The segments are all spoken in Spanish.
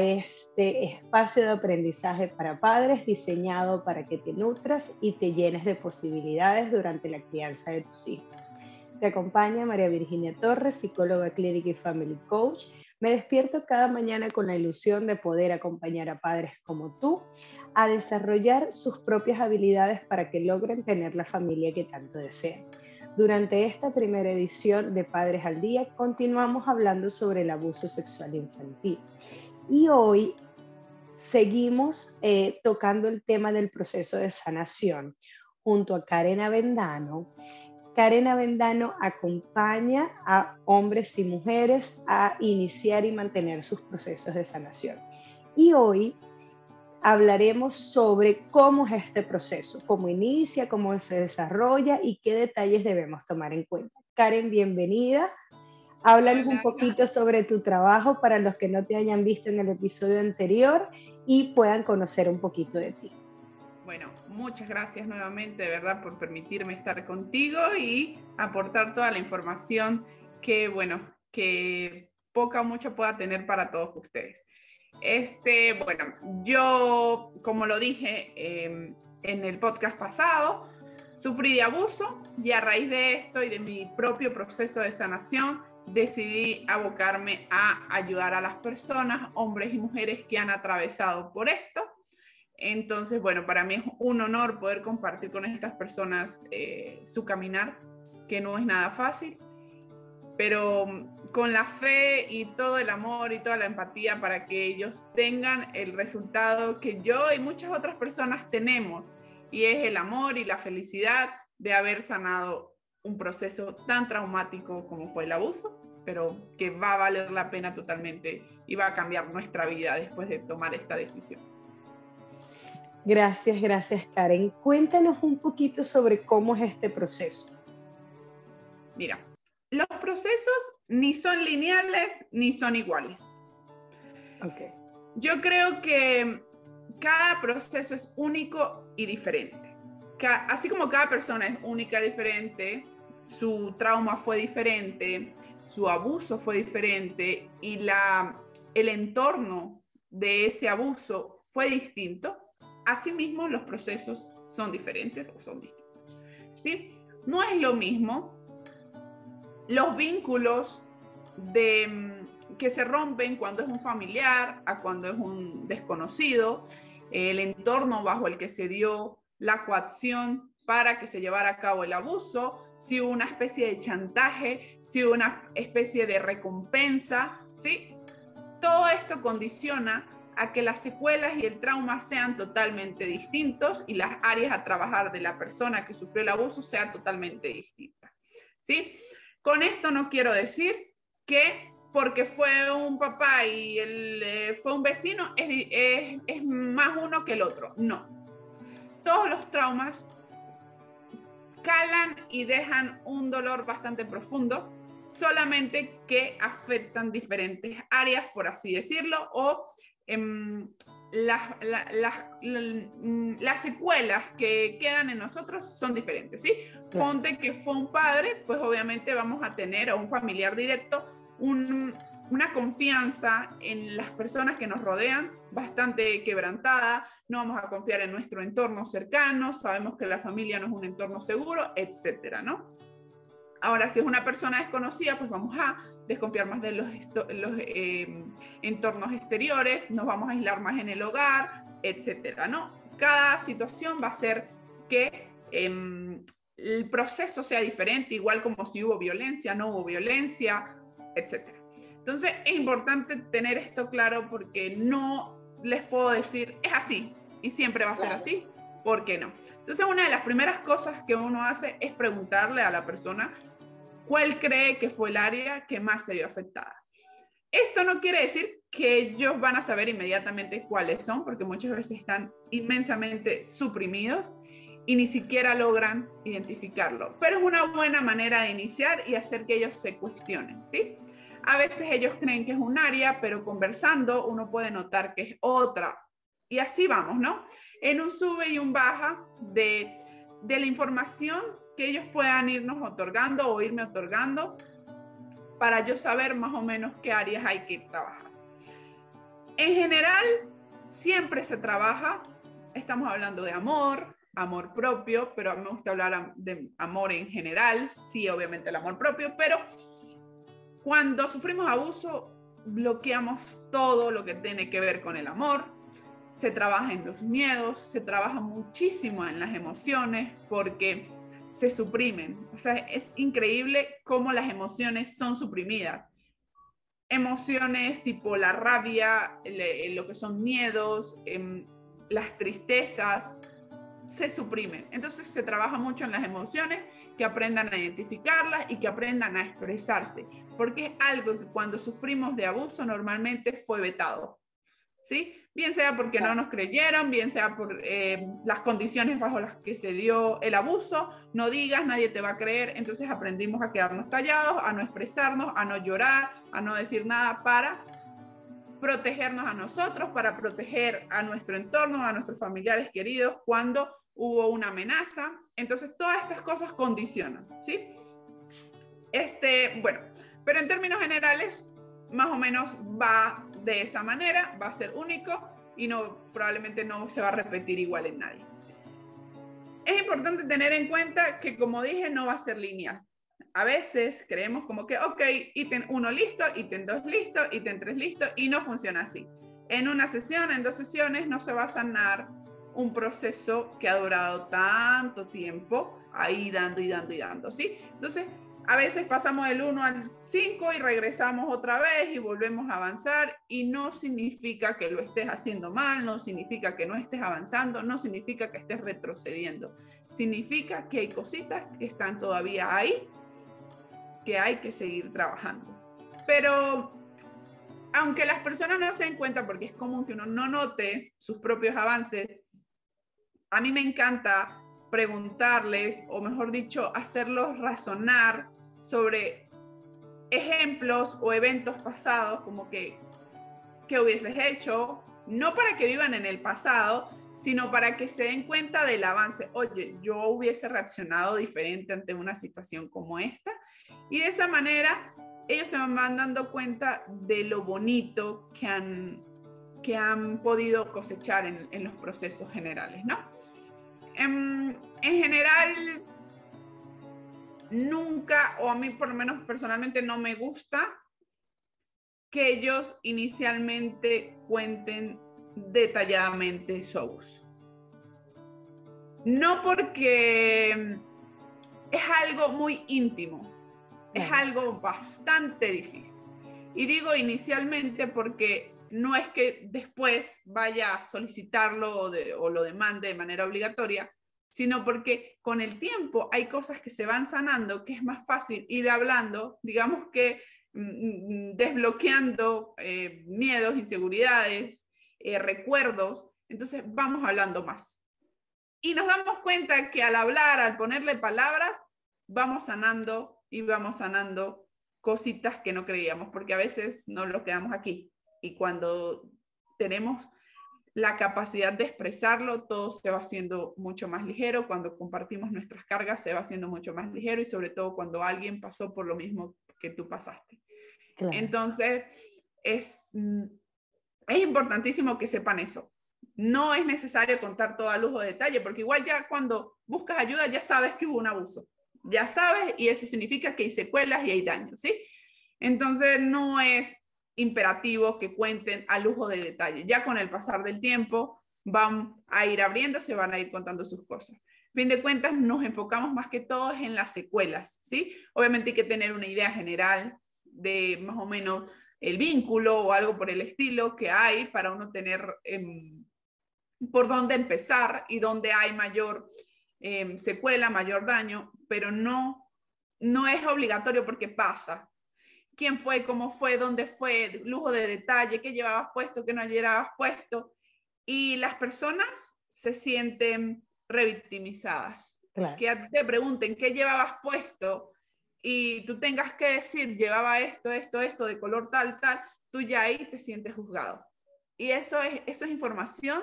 este espacio de aprendizaje para padres diseñado para que te nutras y te llenes de posibilidades durante la crianza de tus hijos. Te acompaña María Virginia Torres, psicóloga clínica y family coach. Me despierto cada mañana con la ilusión de poder acompañar a padres como tú a desarrollar sus propias habilidades para que logren tener la familia que tanto desean. Durante esta primera edición de Padres al Día continuamos hablando sobre el abuso sexual infantil. Y hoy seguimos eh, tocando el tema del proceso de sanación junto a Karen Avendano. Karen Avendano acompaña a hombres y mujeres a iniciar y mantener sus procesos de sanación. Y hoy hablaremos sobre cómo es este proceso, cómo inicia, cómo se desarrolla y qué detalles debemos tomar en cuenta. Karen, bienvenida. Háblanos un poquito sobre tu trabajo para los que no te hayan visto en el episodio anterior y puedan conocer un poquito de ti. Bueno, muchas gracias nuevamente, de verdad, por permitirme estar contigo y aportar toda la información que, bueno, que poca o mucho pueda tener para todos ustedes. Este, bueno, yo, como lo dije em, en el podcast pasado, sufrí de abuso y a raíz de esto y de mi propio proceso de sanación, decidí abocarme a ayudar a las personas, hombres y mujeres que han atravesado por esto. Entonces, bueno, para mí es un honor poder compartir con estas personas eh, su caminar, que no es nada fácil, pero con la fe y todo el amor y toda la empatía para que ellos tengan el resultado que yo y muchas otras personas tenemos, y es el amor y la felicidad de haber sanado un proceso tan traumático como fue el abuso, pero que va a valer la pena totalmente y va a cambiar nuestra vida después de tomar esta decisión. Gracias, gracias Karen. Cuéntanos un poquito sobre cómo es este proceso. Mira, los procesos ni son lineales ni son iguales. Okay. Yo creo que cada proceso es único y diferente. Así como cada persona es única y diferente, su trauma fue diferente, su abuso fue diferente y la, el entorno de ese abuso fue distinto, asimismo los procesos son diferentes o son distintos. ¿sí? No es lo mismo los vínculos de, mm, que se rompen cuando es un familiar a cuando es un desconocido, el entorno bajo el que se dio la coacción para que se llevara a cabo el abuso, si hubo una especie de chantaje, si hubo una especie de recompensa, ¿sí? Todo esto condiciona a que las secuelas y el trauma sean totalmente distintos y las áreas a trabajar de la persona que sufrió el abuso sean totalmente distintas, ¿sí? Con esto no quiero decir que porque fue un papá y él, eh, fue un vecino es, es más uno que el otro. No. Todos los traumas calan y dejan un dolor bastante profundo, solamente que afectan diferentes áreas, por así decirlo, o em, las, mm, las, secuelas que quedan en nosotros son diferentes, ¿sí? Ponte que fue un padre, pues obviamente vamos a tener a un familiar directo una confianza en las personas que nos rodean bastante quebrantada, no vamos a confiar en nuestro entorno cercano, sabemos que la familia no es un entorno seguro, etcétera, ¿no? Ahora, si es una persona desconocida, pues vamos a desconfiar más de los, eh, entornos exteriores, nos vamos a aislar más en el hogar, etcétera, ¿no? Cada situación va a hacer que em, el proceso sea diferente, igual como si hubo violencia, no hubo violencia, etcétera. Entonces, es importante tener esto claro porque no les puedo decir, es así y siempre va a ser así, ¿por qué no? Entonces, una de las primeras cosas que uno hace es preguntarle a la persona cuál cree que fue el área que más se vio afectada. Esto no quiere decir que ellos van a saber inmediatamente cuáles son, porque muchas veces están inmensamente suprimidos y ni siquiera logran identificarlo. Pero es una buena manera de iniciar y hacer que ellos se cuestionen, ¿sí? A veces ellos creen que es un área, pero conversando uno puede notar que es otra. Y así vamos, ¿no? En un sube y un baja de, de la información que ellos puedan irnos otorgando o irme otorgando para yo saber más o menos qué áreas hay que trabajar. En general, siempre se trabaja, estamos hablando de amor, amor propio, pero me gusta hablar de amor en general, sí, obviamente el amor propio, pero cuando sufrimos abuso, bloqueamos todo lo que tiene que ver con el amor, se trabaja en los miedos, se trabaja muchísimo en las emociones porque se suprimen. O sea, es increíble cómo las emociones son suprimidas. Emociones tipo la rabia, lo que son miedos, em, las tristezas, se suprimen. Entonces se trabaja mucho en las emociones, que aprendan a identificarlas y que aprendan a expresarse, porque es algo que cuando sufrimos de abuso normalmente fue vetado. ¿Sí? bien sea porque no nos creyeron, bien sea por eh, las condiciones bajo las que se dio el abuso, no digas, nadie te va a creer, entonces aprendimos a quedarnos callados, a no expresarnos, a no llorar, a no decir nada para protegernos a nosotros, para proteger a nuestro entorno, a nuestros familiares queridos cuando hubo una amenaza. Entonces todas estas cosas condicionan, ¿sí? Este, bueno, pero en términos generales, más o menos va de esa manera, va a ser único y no, probablemente no se va a repetir igual en nadie. Es importante tener en cuenta que, como dije, no va a ser lineal. A veces creemos como que, ok, ítem 1 listo, ítem 2 listo, ítem 3 listo, y no funciona así. En una sesión, en dos sesiones, no se va a sanar un proceso que ha durado tanto tiempo ahí dando y dando y dando, ¿sí? Entonces, a veces pasamos del 1 al 5 y regresamos otra vez y volvemos a avanzar y no significa que lo estés haciendo mal, no significa que no estés avanzando, no significa que estés retrocediendo. Significa que hay cositas que están todavía ahí que hay que seguir trabajando. Pero aunque las personas no se den cuenta, porque es común que uno no note sus propios avances, a mí me encanta preguntarles, o mejor dicho, hacerlos razonar sobre ejemplos o eventos pasados, como que, ¿qué hubieses hecho? No para que vivan en el pasado, sino para que se den cuenta del avance. Oye, yo hubiese reaccionado diferente ante una situación como esta. Y de esa manera, ellos se van dando cuenta de lo bonito que han, que han podido cosechar en, en los procesos generales, ¿no? En, en general, nunca, o a mí por lo menos personalmente no me gusta que ellos inicialmente cuenten detalladamente su abuso. No porque es algo muy íntimo, es algo bastante difícil. Y digo inicialmente porque no es que después vaya a solicitarlo o, o lo demande de manera obligatoria, sino porque con el tiempo hay cosas que se van sanando, que es más fácil ir hablando, digamos que mm, mm, desbloqueando eh, miedos, inseguridades, eh, recuerdos, entonces vamos hablando más. Y nos damos cuenta que al hablar, al ponerle palabras, vamos sanando y vamos sanando cositas que no creíamos, porque a veces no lo quedamos aquí. Y cuando tenemos la capacidad de expresarlo, todo se va haciendo mucho más ligero. Cuando compartimos nuestras cargas, se va haciendo mucho más ligero y sobre todo cuando alguien pasó por lo mismo que tú pasaste. Entonces, es, mm, es importantísimo que sepan eso. No es necesario contar todo a lujo de detalle, porque igual ya cuando buscas ayuda ya sabes que hubo un abuso. Ya sabes y eso significa que hay secuelas y hay daños, ¿sí? Entonces, no es imperativos que cuenten a lujo de detalle. Ya con el pasar del tiempo van a ir abriendo, se van a ir contando sus cosas. Fin de cuentas, nos enfocamos más que todo en las secuelas, ¿sí? Obviamente hay que tener una idea general de más o menos el vínculo o algo por el estilo que hay para uno tener em, por dónde empezar y dónde hay mayor em, secuela, mayor daño, pero no, no es obligatorio porque pasa, quién fue, cómo fue, dónde fue, lujo de detalle, qué llevabas puesto, qué no llevabas puesto. Y las personas se sienten revictimizadas. Que te pregunten qué llevabas puesto y tú tengas que decir, llevaba esto, esto, esto, de color tal, tal, tú ya ahí te sientes juzgado. Y eso es, eso es información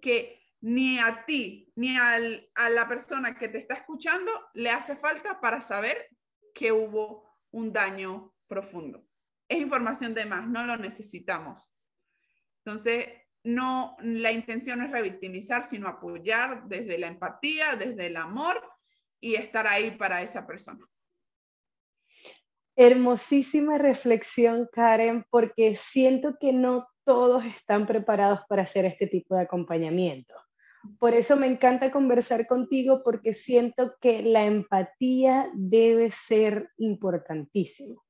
que ni a ti ni a la persona que te está escuchando le hace falta para saber que hubo un daño profundo. Es información de más, no lo necesitamos. Entonces, no, la intención es revictimizar, sino apoyar desde la empatía, desde el amor y estar ahí para esa persona. Hermosísima reflexión, Karen, porque siento que no todos están preparados para hacer este tipo de acompañamiento. Por eso me encanta conversar contigo porque siento que la empatía debe ser importantísimo.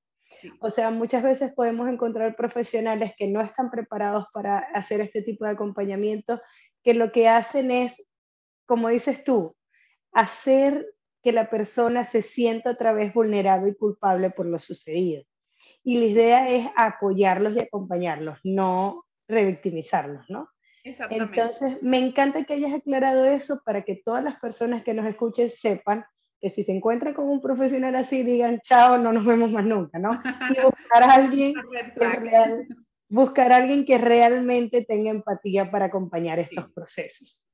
O sea, muchas veces podemos encontrar profesionales que no están preparados para hacer este tipo de acompañamiento, que lo que hacen es, como dices tú, hacer que la persona se sienta otra vez vulnerado y culpable por lo sucedido. Y la idea es apoyarlos y acompañarlos, no revictimizarlos, ¿no? Entonces, me encanta que hayas aclarado eso para que todas las personas que nos escuchen sepan que si se encuentran con un profesional así, digan, chao, no nos vemos más nunca, ¿no? Y buscar a alguien que, buscar a alguien que realmente tenga empatía para acompañar estos procesos.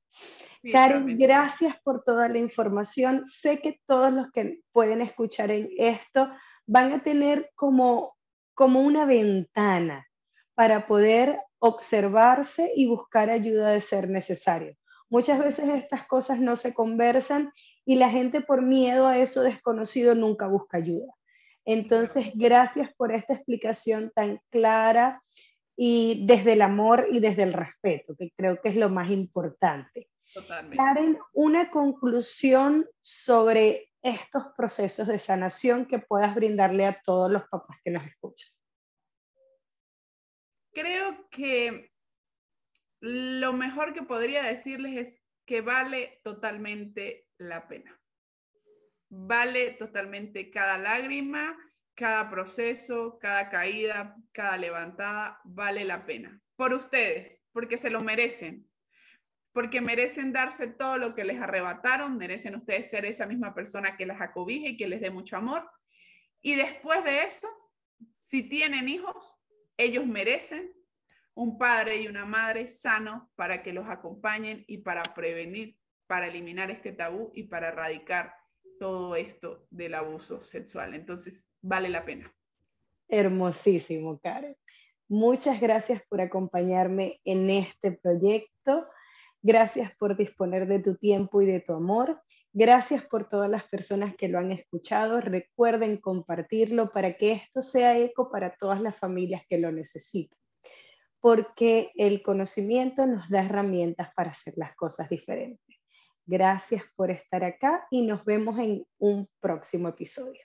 Karen, gracias por toda la información. Sé que todos los que pueden escuchar en esto van a tener como, como una ventana para poder observarse y buscar ayuda de ser necesario. Muchas veces estas cosas no se conversan y la gente por miedo a eso desconocido nunca busca ayuda. Entonces, gracias por esta explicación tan clara y desde el amor y desde el respeto, que creo que es lo más importante. Totalmente. Karen, una conclusión sobre estos procesos de sanación que puedas brindarle a todos los papás que nos escuchan. Creo que lo mejor que podría decirles es que vale totalmente la pena. Vale totalmente cada lágrima, cada proceso, cada caída, cada levantada, vale la pena. Por ustedes, porque se lo merecen, porque merecen darse todo lo que les arrebataron, merecen ustedes ser esa misma persona que las acobije y que les dé mucho amor. Y después de eso, si tienen hijos, ellos merecen un padre y una madre sano para que los acompañen y para prevenir, para eliminar este tabú y para erradicar todo esto del abuso sexual. Entonces, vale la pena. Hermosísimo, Karen. Muchas gracias por acompañarme en este proyecto. Gracias por disponer de tu tiempo y de tu amor. Gracias por todas las personas que lo han escuchado. Recuerden compartirlo para que esto sea eco para todas las familias que lo necesitan porque el conocimiento nos da herramientas para hacer las cosas diferentes. Gracias por estar acá y nos vemos en un próximo episodio.